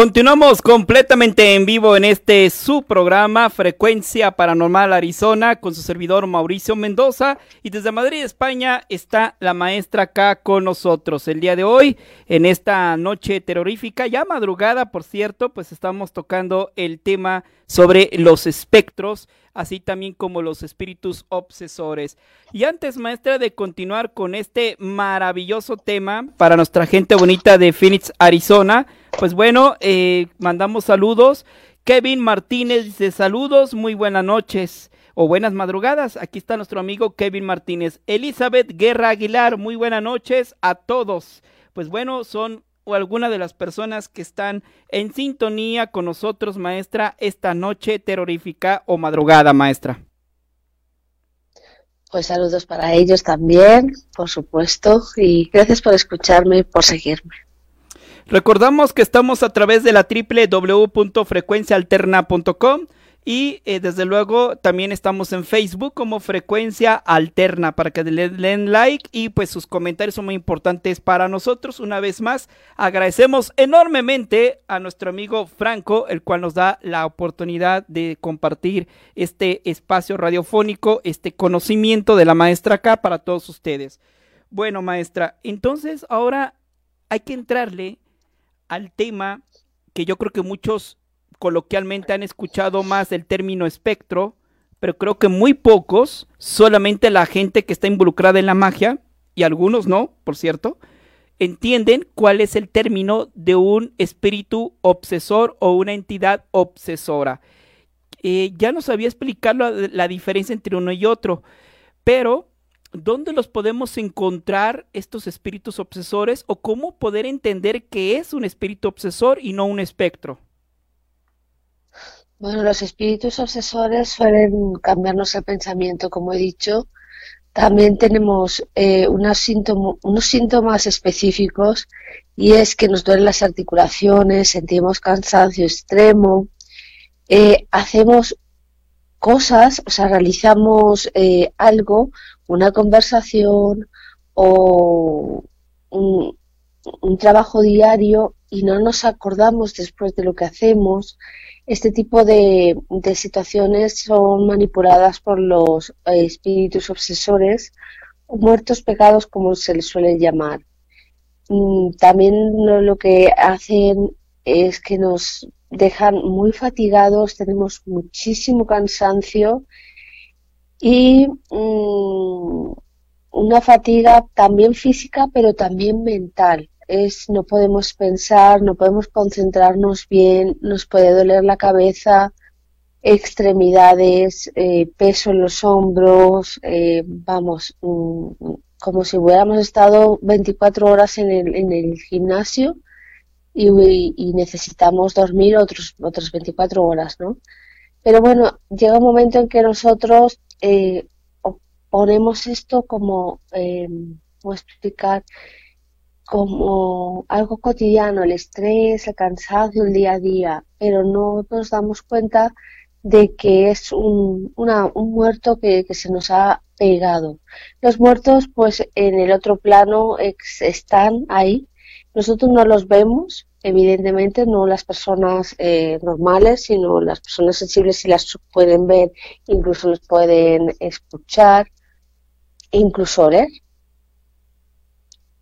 Continuamos completamente en vivo en este su programa Frecuencia Paranormal Arizona con su servidor Mauricio Mendoza y desde Madrid, España está la maestra acá con nosotros. El día de hoy, en esta noche terrorífica, ya madrugada por cierto, pues estamos tocando el tema sobre los espectros, así también como los espíritus obsesores. Y antes, maestra, de continuar con este maravilloso tema para nuestra gente bonita de Phoenix, Arizona, pues bueno, eh, mandamos saludos. Kevin Martínez dice saludos, muy buenas noches o buenas madrugadas. Aquí está nuestro amigo Kevin Martínez. Elizabeth Guerra Aguilar, muy buenas noches a todos. Pues bueno, son algunas de las personas que están en sintonía con nosotros, maestra, esta noche terrorífica o madrugada, maestra. Pues saludos para ellos también, por supuesto, y gracias por escucharme y por seguirme. Recordamos que estamos a través de la www.frecuenciaalterna.com y eh, desde luego también estamos en Facebook como Frecuencia Alterna para que le den like y pues sus comentarios son muy importantes para nosotros. Una vez más, agradecemos enormemente a nuestro amigo Franco, el cual nos da la oportunidad de compartir este espacio radiofónico, este conocimiento de la maestra acá para todos ustedes. Bueno, maestra, entonces ahora hay que entrarle al tema que yo creo que muchos coloquialmente han escuchado más el término espectro, pero creo que muy pocos, solamente la gente que está involucrada en la magia, y algunos no, por cierto, entienden cuál es el término de un espíritu obsesor o una entidad obsesora. Eh, ya nos había explicado la, la diferencia entre uno y otro, pero ¿dónde los podemos encontrar estos espíritus obsesores o cómo poder entender que es un espíritu obsesor y no un espectro? Bueno, los espíritus obsesores suelen cambiarnos el pensamiento, como he dicho. También tenemos eh, unos, síntomas, específicos y es que nos duelen las articulaciones, sentimos cansancio extremo, eh, hacemos cosas, o sea, realizamos eh, algo, una conversación o un, trabajo diario y no nos acordamos después de lo que hacemos este tipo de, situaciones son manipuladas por los eh, espíritus obsesores muertos pegados como se les suele llamar. Mm, también lo, que hacen es que nos dejan muy fatigados, tenemos muchísimo cansancio y mm, una fatiga también física pero también mental es no podemos pensar, no podemos concentrarnos bien, nos puede doler la cabeza, extremidades, eh, peso en los hombros, eh, vamos, mm, como si hubiéramos estado 24 horas en el, en el gimnasio y, necesitamos dormir otros, otras 24 horas, ¿no? Pero bueno, llega un momento en que nosotros eh, ponemos esto como, ¿cómo explicar? como algo cotidiano, el estrés, el cansancio, el día a día, pero no nos damos cuenta de que es un, un muerto que, se nos ha pegado. Los muertos, pues en el otro plano están ahí, nosotros no los vemos, Evidentemente no las personas eh, normales, sino las personas sensibles si las pueden ver, incluso los pueden escuchar, incluso oler.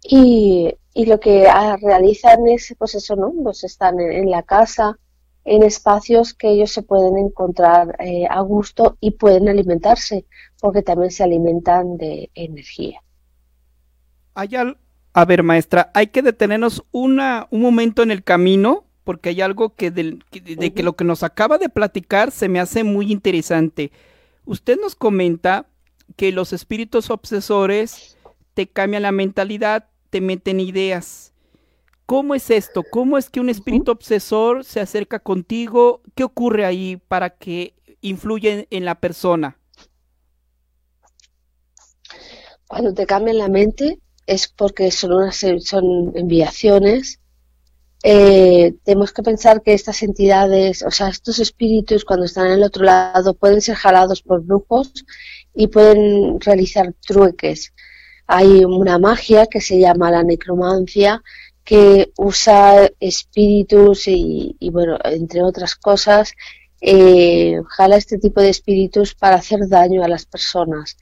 Y, lo que ah, realizan es, pues eso, ¿no? Pues están en, la casa, en espacios que ellos se pueden encontrar eh, a gusto y pueden alimentarse, porque también se alimentan de energía. Hay, a ver, maestra, hay que detenernos una, un momento en el camino porque hay algo que, de, que lo que nos acaba de platicar se me hace muy interesante. Usted nos comenta que los espíritus obsesores te cambian la mentalidad, te meten ideas. ¿Cómo es esto? ¿Cómo es que un espíritu obsesor se acerca contigo? ¿Qué ocurre ahí para que influya en la persona? Cuando te cambian la mente, es porque son, unas, son enviaciones. Eh, tenemos que pensar que estas entidades, o sea, estos espíritus cuando están en el otro lado pueden ser jalados por brujos y pueden realizar trueques. Hay una magia que se llama la necromancia que usa espíritus y, bueno, entre otras cosas, eh, jala este tipo de espíritus para hacer daño a las personas.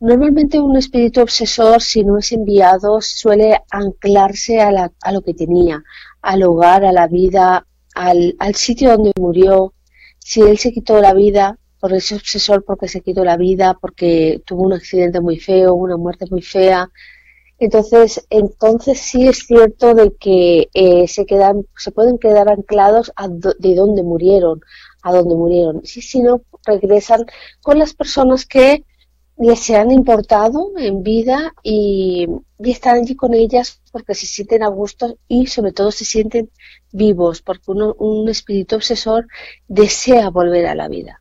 Normalmente un espíritu obsesor, si no es enviado, suele anclarse a, la, a lo que tenía, al hogar, a la vida, al, sitio donde murió. Si él se quitó la vida por ese obsesor, porque se quitó la vida, porque tuvo un accidente muy feo, una muerte muy fea, entonces, entonces sí es cierto de que eh, se quedan, se pueden quedar anclados a de dónde murieron, a dónde murieron. Si, si no, regresan con las personas que se han importado en vida y, están allí con ellas porque se sienten a gusto y sobre todo se sienten vivos porque un espíritu obsesor desea volver a la vida.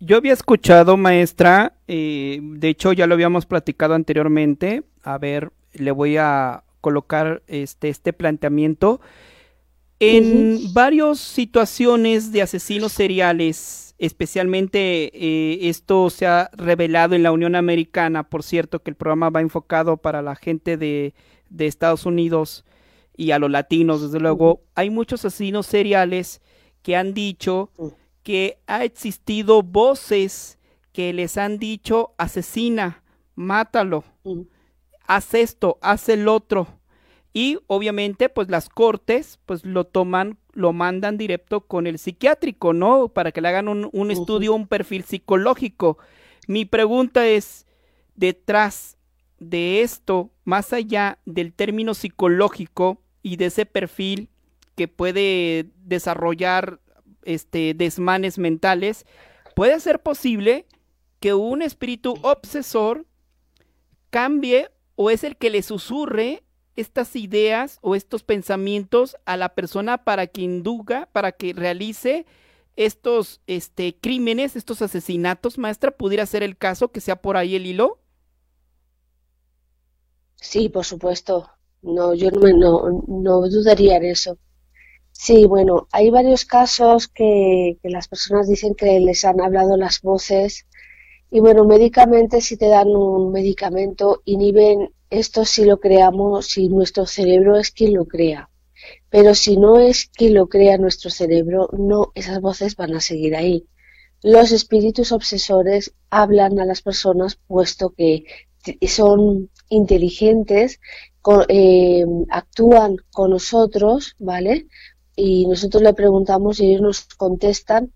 Yo había escuchado, maestra, eh, de hecho ya lo habíamos platicado anteriormente, a ver, le voy a colocar este, este planteamiento. En varias situaciones de asesinos seriales, especialmente eh, esto se ha revelado en la Unión Americana, por cierto que el programa va enfocado para la gente de, de Estados Unidos y a los latinos, desde luego, hay muchos asesinos seriales que han dicho que ha existido voces que les han dicho asesina, mátalo, haz esto, haz el otro. Y obviamente, pues las cortes, pues lo toman lo mandan directo con el psiquiátrico, ¿no? Para que le hagan un, estudio, un perfil psicológico. Mi pregunta es, detrás de esto, más allá del término psicológico y de ese perfil que puede desarrollar este desmanes mentales, puede ser posible que un espíritu obsesor cambie o es el que le susurre estas ideas o estos pensamientos a la persona para que induga, para que realice estos este, crímenes, estos asesinatos, maestra? ¿Pudiera ser el caso que sea por ahí el hilo? Sí, por supuesto. No, yo no, no, dudaría en eso. Sí, bueno, hay varios casos que, que, las personas dicen que les han hablado las voces y bueno, médicamente si te dan un medicamento inhiben esto si lo creamos, si nuestro cerebro es quien lo crea. Pero si no es quien lo crea nuestro cerebro, no, esas voces van a seguir ahí. Los espíritus obsesores hablan a las personas puesto que son inteligentes, eh, actúan con nosotros, ¿vale? Y nosotros le preguntamos y ellos nos contestan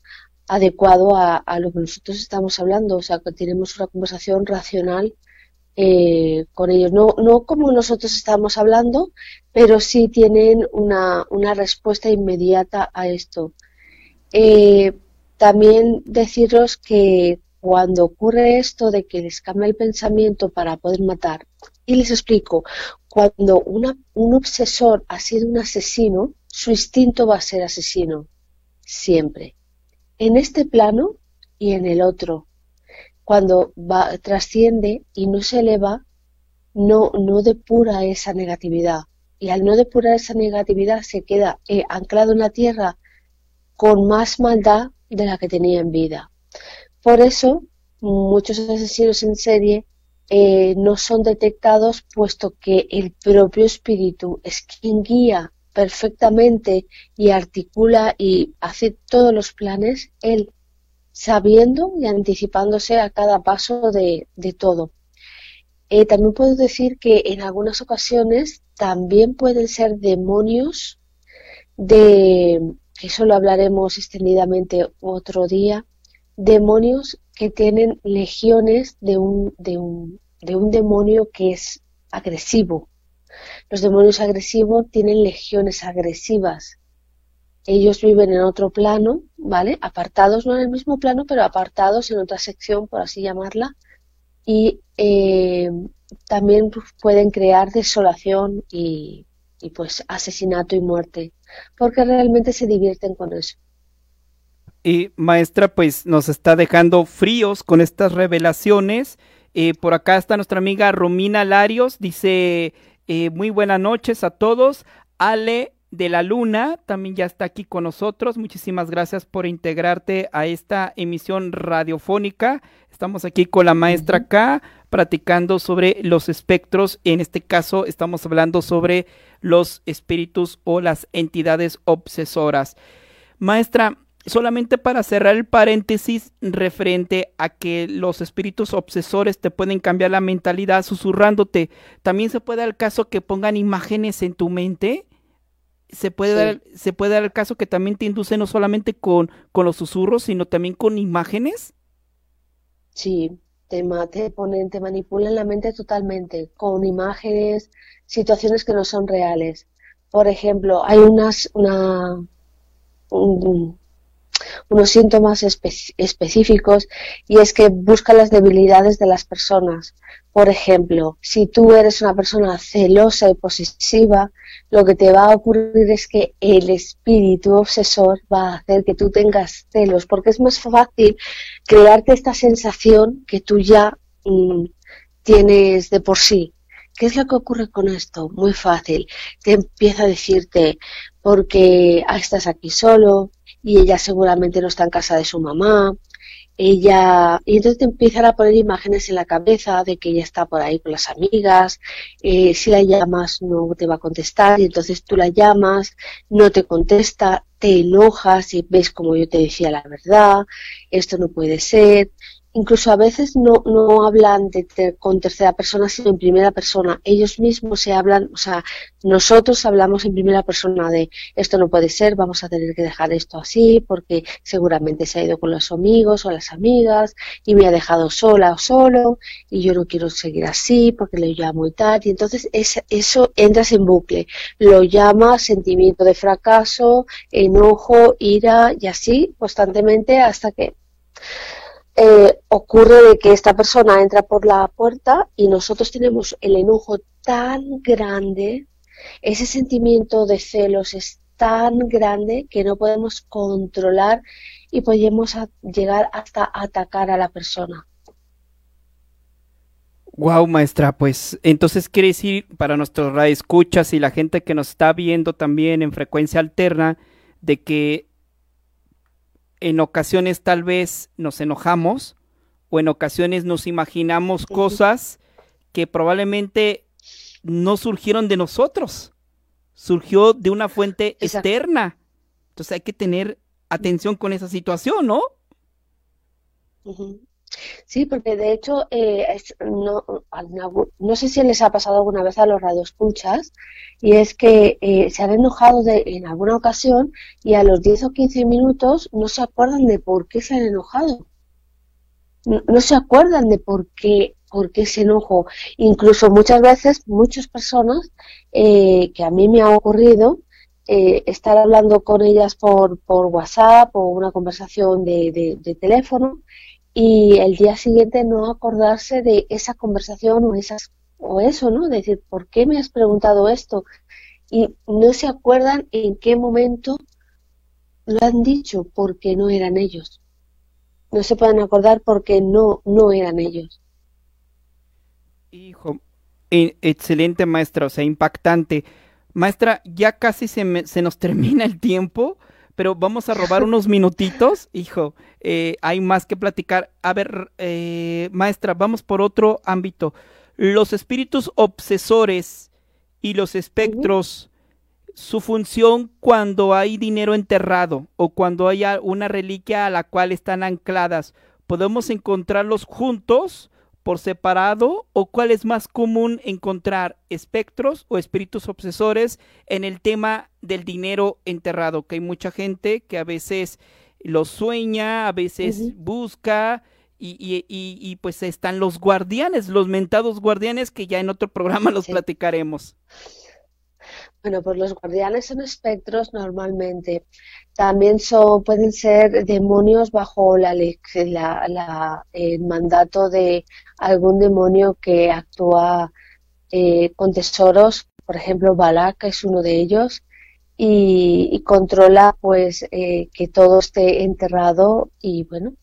adecuado a, lo que nosotros estamos hablando, o sea, que tenemos una conversación racional eh, con ellos. No, no como nosotros estamos hablando, pero sí tienen una, una respuesta inmediata a esto. Eh, también deciros que cuando ocurre esto de que les cambia el pensamiento para poder matar, y les explico, cuando una, un obsesor ha sido un asesino, su instinto va a ser asesino, siempre, en este plano y en el otro cuando va, trasciende y no se eleva, no, no depura esa negatividad. Y al no depurar esa negatividad se queda eh, anclado en la tierra con más maldad de la que tenía en vida. Por eso, muchos asesinos en serie eh, no son detectados puesto que el propio espíritu es quien guía perfectamente y articula y hace todos los planes, él sabiendo y anticipándose a cada paso de, todo. Eh, también puedo decir que en algunas ocasiones también pueden ser demonios de, eso lo hablaremos extendidamente otro día, demonios que tienen legiones de un, de un, de un demonio que es agresivo. Los demonios agresivos tienen legiones agresivas. Ellos viven en otro plano, ¿vale? Apartados, no en el mismo plano, pero apartados en otra sección, por así llamarla. Y eh, también pueden crear desolación y, y pues asesinato y muerte, porque realmente se divierten con eso. Y maestra, pues nos está dejando fríos con estas revelaciones. Eh, por acá está nuestra amiga Romina Larios, dice eh, muy buenas noches a todos. Ale de la Luna también ya está aquí con nosotros. Muchísimas gracias por integrarte a esta emisión radiofónica. Estamos aquí con la maestra K platicando sobre los espectros. En este caso estamos hablando sobre los espíritus o las entidades obsesoras. Maestra, solamente para cerrar el paréntesis referente a que los espíritus obsesores te pueden cambiar la mentalidad susurrándote, también se puede dar el caso que pongan imágenes en tu mente. Se puede, dar, se puede dar el caso que también te induce no solamente con, con los susurros, sino también con imágenes. Sí, te, te ponen, te manipulan la mente totalmente con imágenes, situaciones que no son reales. Por ejemplo, hay unas, una, unos síntomas específicos y es que busca las debilidades de las personas. Por ejemplo, si tú eres una persona celosa y posesiva, lo que te va a ocurrir es que el espíritu obsesor va a hacer que tú tengas celos, porque es más fácil crearte esta sensación que tú ya mm, tienes de por sí. ¿Qué es lo que ocurre con esto? Muy fácil. Te empieza a decirte, porque estás aquí solo y ella seguramente no está en casa de su mamá, ella y entonces te empiezan a poner imágenes en la cabeza de que ella está por ahí con las amigas. Eh, si la llamas no te va a contestar y entonces tú la llamas no te contesta te enojas y ves como yo te decía la verdad esto no puede ser incluso a veces no, no hablan de con tercera persona, sino en primera persona. Ellos mismos se hablan, o sea, nosotros hablamos en primera persona de esto no puede ser, vamos a tener que dejar esto así, porque seguramente se ha ido con los amigos o las amigas y me ha dejado sola o solo y yo no quiero seguir así porque le llamo y tal. Y entonces es, eso entras en bucle. Lo llama sentimiento de fracaso, enojo, ira y así constantemente hasta que eh, ocurre de que esta persona entra por la puerta y nosotros tenemos el enojo tan grande, ese sentimiento de celos es tan grande que no podemos controlar y podemos llegar hasta atacar a la persona. Wow, maestra, pues entonces quiere decir para nuestros escuchas y la gente que nos está viendo también en frecuencia alterna de que en ocasiones tal vez nos enojamos o en ocasiones nos imaginamos cosas que probablemente no surgieron de nosotros, surgió de una fuente externa. Entonces hay que tener atención con esa situación, ¿no? Sí, porque de hecho, eh, no, no, sé si les ha pasado alguna vez a los radioescuchas, y es que eh, se han enojado de, en alguna ocasión y a los 10 o 15 minutos no se acuerdan de por qué se han enojado. No, se acuerdan de por qué, por qué se enojó. Incluso muchas veces, muchas personas, eh, que a mí me ha ocurrido, estar hablando con ellas por, por WhatsApp o una conversación de teléfono y el día siguiente no acordarse de esa conversación o esas o eso, ¿no? Decir, ¿por qué me has preguntado esto? Y no se acuerdan en qué momento lo han dicho porque no eran ellos. No se pueden acordar porque no no eran ellos. Hijo, e, excelente maestra, o sea, impactante. Maestra, ya casi se, se nos *laughs* termina el tiempo pero vamos a robar unos minutitos, hijo. Eh, hay más que platicar. A ver, eh, maestra, vamos por otro ámbito. Los espíritus obsesores y los espectros su función cuando hay dinero enterrado o cuando hay una reliquia a la cual están ancladas. ¿Podemos encontrarlos juntos, por separado, o cuál es más común encontrar espectros o espíritus obsesores en el tema del dinero enterrado? Que hay mucha gente que a veces lo sueña, a veces busca. Y, y, y, pues están los guardianes, los mentados guardianes que ya en otro programa los platicaremos. Bueno, pues los guardianes son espectros normalmente. También son, pueden ser demonios bajo la, la, el mandato de algún demonio que actúa eh, con tesoros. Por ejemplo, Balak es uno de ellos y, controla pues eh, que todo esté enterrado y bueno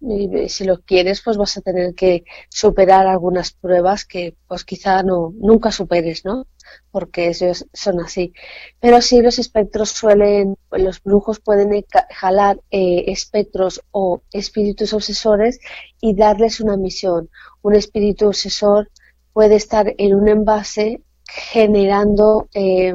si lo quieres pues vas a tener que superar algunas pruebas que pues quizá no nunca superes no porque ellos son así. Pero sí los espectros suelen los brujos pueden jalar eh, espectros o espíritus obsesores y darles una misión. Un espíritu obsesor puede estar en un envase generando eh,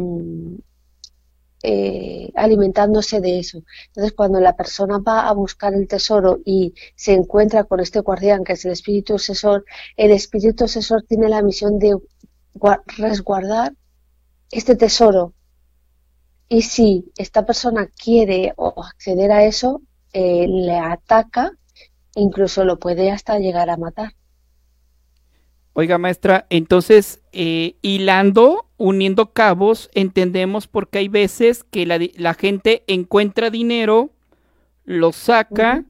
eh, alimentándose de eso. Entonces, cuando la persona va a buscar el tesoro y se encuentra con este guardián, que es el espíritu obsesor, el espíritu obsesor tiene la misión de resguardar este tesoro. Y si esta persona quiere acceder a eso, eh, le ataca incluso lo puede hasta llegar a matar. Oiga, maestra, entonces, eh, hilando, uniendo cabos, entendemos por qué hay veces que la, gente encuentra dinero, lo saca,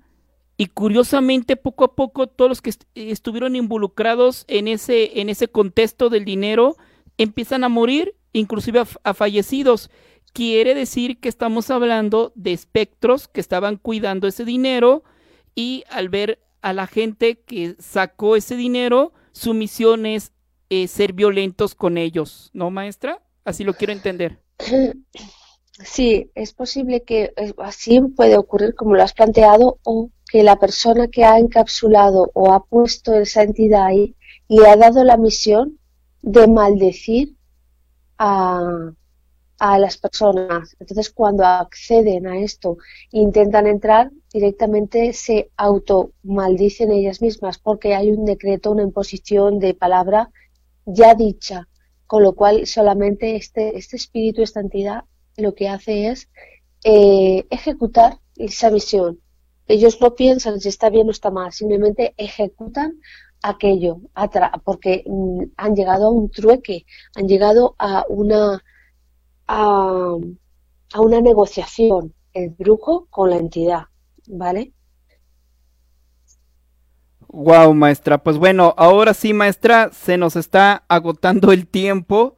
y curiosamente, poco a poco, todos los que estuvieron involucrados en ese, en ese contexto del dinero empiezan a morir, inclusive a fallecidos. Quiere decir que estamos hablando de espectros que estaban cuidando ese dinero y al ver a la gente que sacó ese dinero, su misión es eh, ser violentos con ellos, ¿no, maestra? Así lo quiero entender. Sí, es posible que eh, así puede ocurrir como lo has planteado o que la persona que ha encapsulado o ha puesto esa entidad ahí le ha dado la misión de maldecir a, a las personas. Entonces, cuando acceden a esto e intentan entrar, directamente se auto maldicen ellas mismas porque hay un decreto, una imposición de palabra ya dicha, con lo cual solamente este, este espíritu, esta entidad, lo que hace es eh, ejecutar esa misión. Ellos no piensan si está bien o está mal, simplemente ejecutan aquello, porque mm, han llegado a un trueque, han llegado a una a, una negociación el brujo con la entidad, ¿vale? Wow, maestra. Pues bueno, ahora sí, maestra, se nos está agotando el tiempo.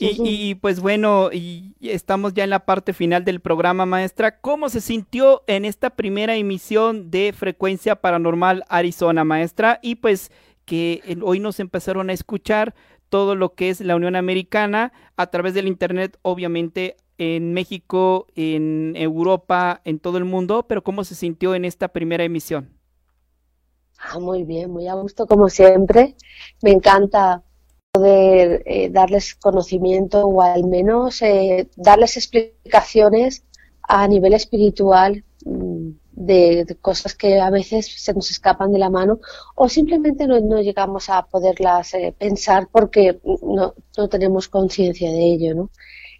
Y, pues bueno, y estamos ya en la parte final del programa, maestra. ¿Cómo se sintió en esta primera emisión de Frecuencia Paranormal Arizona, maestra? Y pues que hoy nos empezaron a escuchar todo lo que es la Unión Americana a través del Internet, obviamente en México, en Europa, en todo el mundo, pero ¿cómo se sintió en esta primera emisión? Ah, muy bien, muy a gusto como siempre. Me encanta poder eh, darles conocimiento o al menos eh, darles explicaciones a nivel espiritual mm, de, cosas que a veces se nos escapan de la mano o simplemente no, llegamos a poderlas eh, pensar porque no, no tenemos conciencia de ello, ¿no?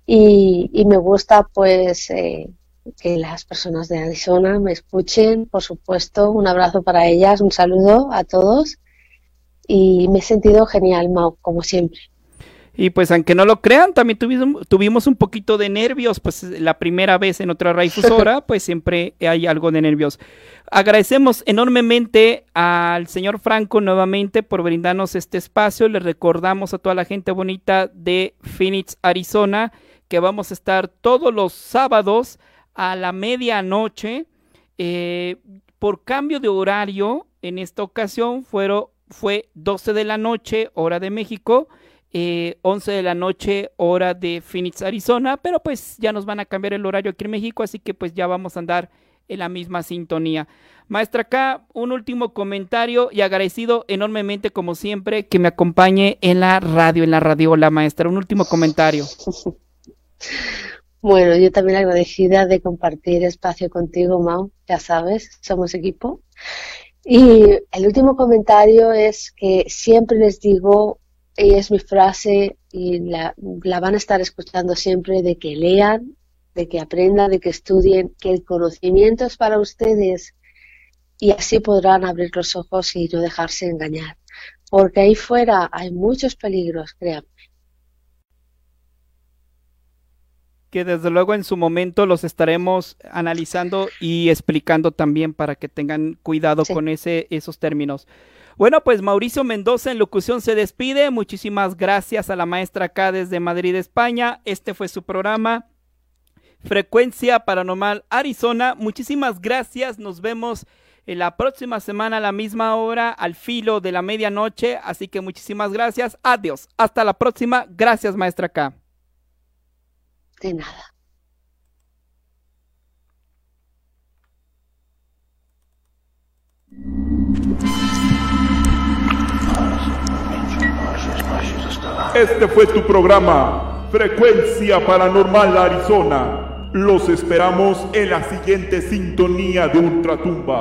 Y, y, me gusta pues que las personas de Arizona me escuchen, por supuesto, un abrazo para ellas, un saludo a todos y me he sentido genial, Mau, como siempre. Y pues aunque no lo crean, también tuvimos, tuvimos un poquito de nervios, pues la primera vez en otra radiodifusora, *laughs* pues siempre hay algo de nervios. Agradecemos enormemente al señor Franco nuevamente por brindarnos este espacio. Le recordamos a toda la gente bonita de Phoenix, Arizona, que vamos a estar todos los sábados a la medianoche. Eh, por cambio de horario, en esta ocasión fueron, fue 12 de la noche, hora de México, eh, 11 de la noche, hora de Phoenix, Arizona, pero pues ya nos van a cambiar el horario aquí en México, así que pues ya vamos a andar en la misma sintonía. Maestra, acá un último comentario y agradecido enormemente, como siempre, que me acompañe en la radio, en la radio, la maestra. Un último comentario. *laughs* Bueno, yo también agradecida de compartir espacio contigo, Mau. Ya sabes, somos equipo. Y el último comentario es que siempre les digo, y es mi frase, y la, la van a estar escuchando siempre, de que lean, de que aprendan, de que estudien, que el conocimiento es para ustedes y así podrán abrir los ojos y no dejarse engañar. Porque ahí fuera hay muchos peligros, créanme. Que desde luego en su momento los estaremos analizando y explicando también para que tengan cuidado con ese, esos términos. Bueno, pues Mauricio Mendoza en locución se despide. Muchísimas gracias a la maestra acá desde Madrid, España. Este fue su programa. Frecuencia Paranormal Arizona. Muchísimas gracias. Nos vemos en la próxima semana a la misma hora, al filo de la medianoche. Así que muchísimas gracias. Adiós. Hasta la próxima. Gracias, maestra K. De nada. Este fue tu programa, Frecuencia Paranormal Arizona. Los esperamos en la siguiente sintonía de Ultratumba.